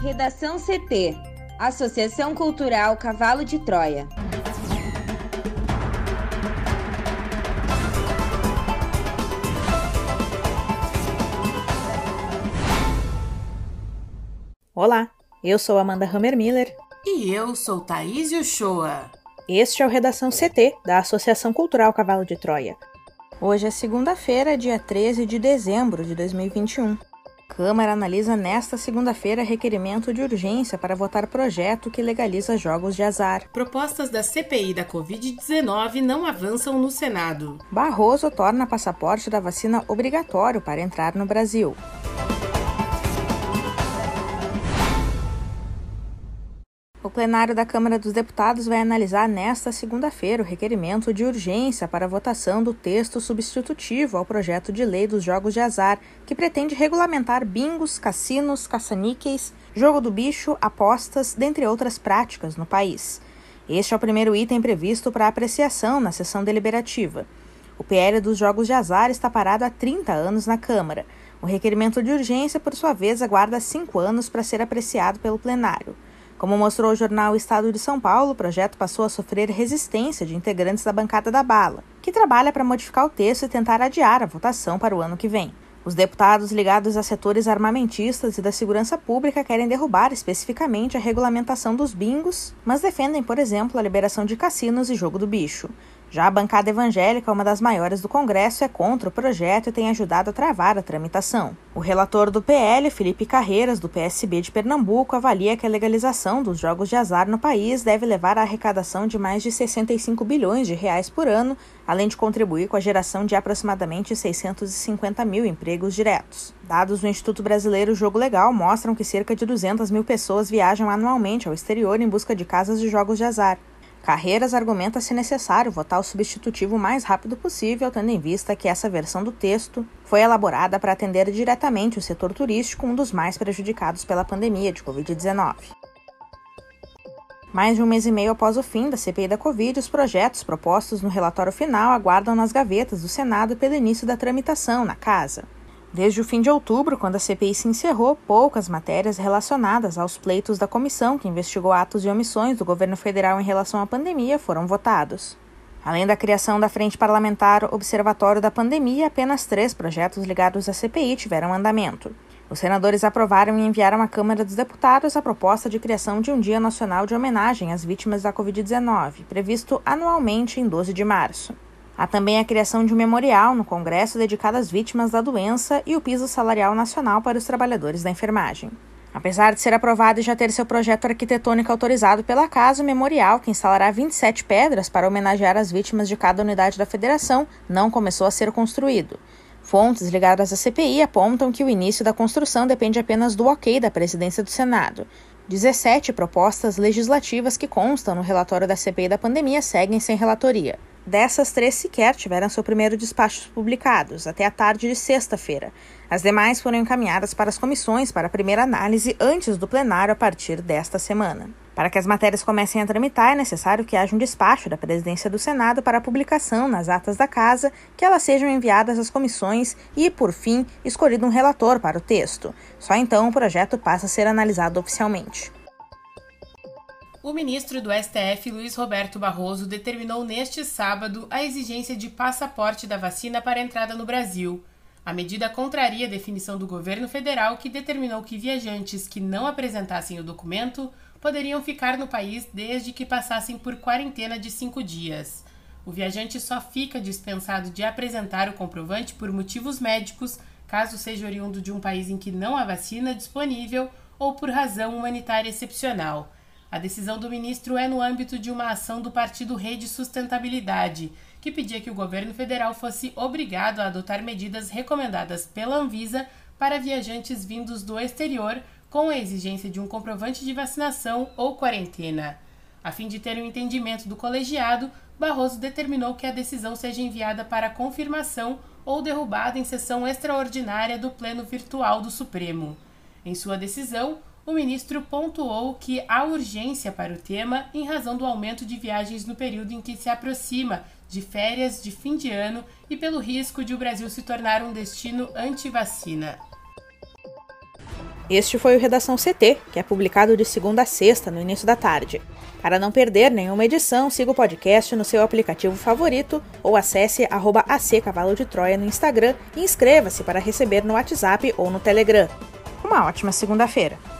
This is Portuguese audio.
Redação CT Associação Cultural Cavalo de Troia. Olá, eu sou Amanda Hammermiller. E eu sou Thaís Uchoa. Este é o Redação CT, da Associação Cultural Cavalo de Troia. Hoje é segunda-feira, dia 13 de dezembro de 2021. Câmara analisa nesta segunda-feira requerimento de urgência para votar projeto que legaliza jogos de azar. Propostas da CPI da Covid-19 não avançam no Senado. Barroso torna passaporte da vacina obrigatório para entrar no Brasil. O plenário da Câmara dos Deputados vai analisar nesta segunda-feira o requerimento de urgência para votação do texto substitutivo ao projeto de lei dos jogos de azar, que pretende regulamentar bingos, cassinos, caça-níqueis, jogo do bicho, apostas, dentre outras práticas no país. Este é o primeiro item previsto para apreciação na sessão deliberativa. O PL dos jogos de azar está parado há 30 anos na Câmara. O requerimento de urgência, por sua vez, aguarda cinco anos para ser apreciado pelo plenário. Como mostrou o jornal Estado de São Paulo, o projeto passou a sofrer resistência de integrantes da bancada da bala, que trabalha para modificar o texto e tentar adiar a votação para o ano que vem. Os deputados ligados a setores armamentistas e da segurança pública querem derrubar especificamente a regulamentação dos bingos, mas defendem, por exemplo, a liberação de cassinos e jogo do bicho. Já a bancada evangélica, uma das maiores do Congresso, é contra o projeto e tem ajudado a travar a tramitação. O relator do PL, Felipe Carreiras, do PSB de Pernambuco, avalia que a legalização dos jogos de azar no país deve levar à arrecadação de mais de 65 bilhões de reais por ano, além de contribuir com a geração de aproximadamente 650 mil empregos diretos. Dados do Instituto Brasileiro Jogo Legal mostram que cerca de 200 mil pessoas viajam anualmente ao exterior em busca de casas de jogos de azar. Carreiras argumenta se necessário votar o substitutivo o mais rápido possível, tendo em vista que essa versão do texto foi elaborada para atender diretamente o setor turístico, um dos mais prejudicados pela pandemia de Covid-19. Mais de um mês e meio após o fim da CPI da Covid, os projetos propostos no relatório final aguardam nas gavetas do Senado pelo início da tramitação na Casa. Desde o fim de outubro, quando a CPI se encerrou, poucas matérias relacionadas aos pleitos da comissão que investigou atos e omissões do governo federal em relação à pandemia foram votados. Além da criação da Frente Parlamentar Observatório da Pandemia, apenas três projetos ligados à CPI tiveram andamento. Os senadores aprovaram e enviaram à Câmara dos Deputados a proposta de criação de um Dia Nacional de Homenagem às Vítimas da Covid-19, previsto anualmente em 12 de março. Há também a criação de um memorial no Congresso dedicado às vítimas da doença e o piso salarial nacional para os trabalhadores da enfermagem. Apesar de ser aprovado e já ter seu projeto arquitetônico autorizado pela Casa, o memorial, que instalará 27 pedras para homenagear as vítimas de cada unidade da federação, não começou a ser construído. Fontes ligadas à CPI apontam que o início da construção depende apenas do ok da presidência do Senado. 17 propostas legislativas que constam no relatório da CPI da pandemia seguem sem relatoria. Dessas, três sequer tiveram seu primeiro despacho publicados, até a tarde de sexta-feira. As demais foram encaminhadas para as comissões para a primeira análise antes do plenário a partir desta semana. Para que as matérias comecem a tramitar, é necessário que haja um despacho da presidência do Senado para publicação nas atas da Casa, que elas sejam enviadas às comissões e, por fim, escolhido um relator para o texto. Só então o projeto passa a ser analisado oficialmente. O ministro do STF, Luiz Roberto Barroso, determinou neste sábado a exigência de passaporte da vacina para entrada no Brasil. A medida contraria a definição do governo federal que determinou que viajantes que não apresentassem o documento poderiam ficar no país desde que passassem por quarentena de cinco dias. O viajante só fica dispensado de apresentar o comprovante por motivos médicos, caso seja oriundo de um país em que não há vacina disponível ou por razão humanitária excepcional. A decisão do ministro é no âmbito de uma ação do partido Rede Sustentabilidade, que pedia que o governo federal fosse obrigado a adotar medidas recomendadas pela Anvisa para viajantes vindos do exterior com a exigência de um comprovante de vacinação ou quarentena. A fim de ter um entendimento do colegiado, Barroso determinou que a decisão seja enviada para confirmação ou derrubada em sessão extraordinária do Pleno Virtual do Supremo. Em sua decisão, o ministro pontuou que há urgência para o tema em razão do aumento de viagens no período em que se aproxima de férias de fim de ano e pelo risco de o Brasil se tornar um destino anti-vacina. Este foi o Redação CT, que é publicado de segunda a sexta, no início da tarde. Para não perder nenhuma edição, siga o podcast no seu aplicativo favorito ou acesse arroba AC Cavalo de Troia no Instagram e inscreva-se para receber no WhatsApp ou no Telegram. Uma ótima segunda-feira!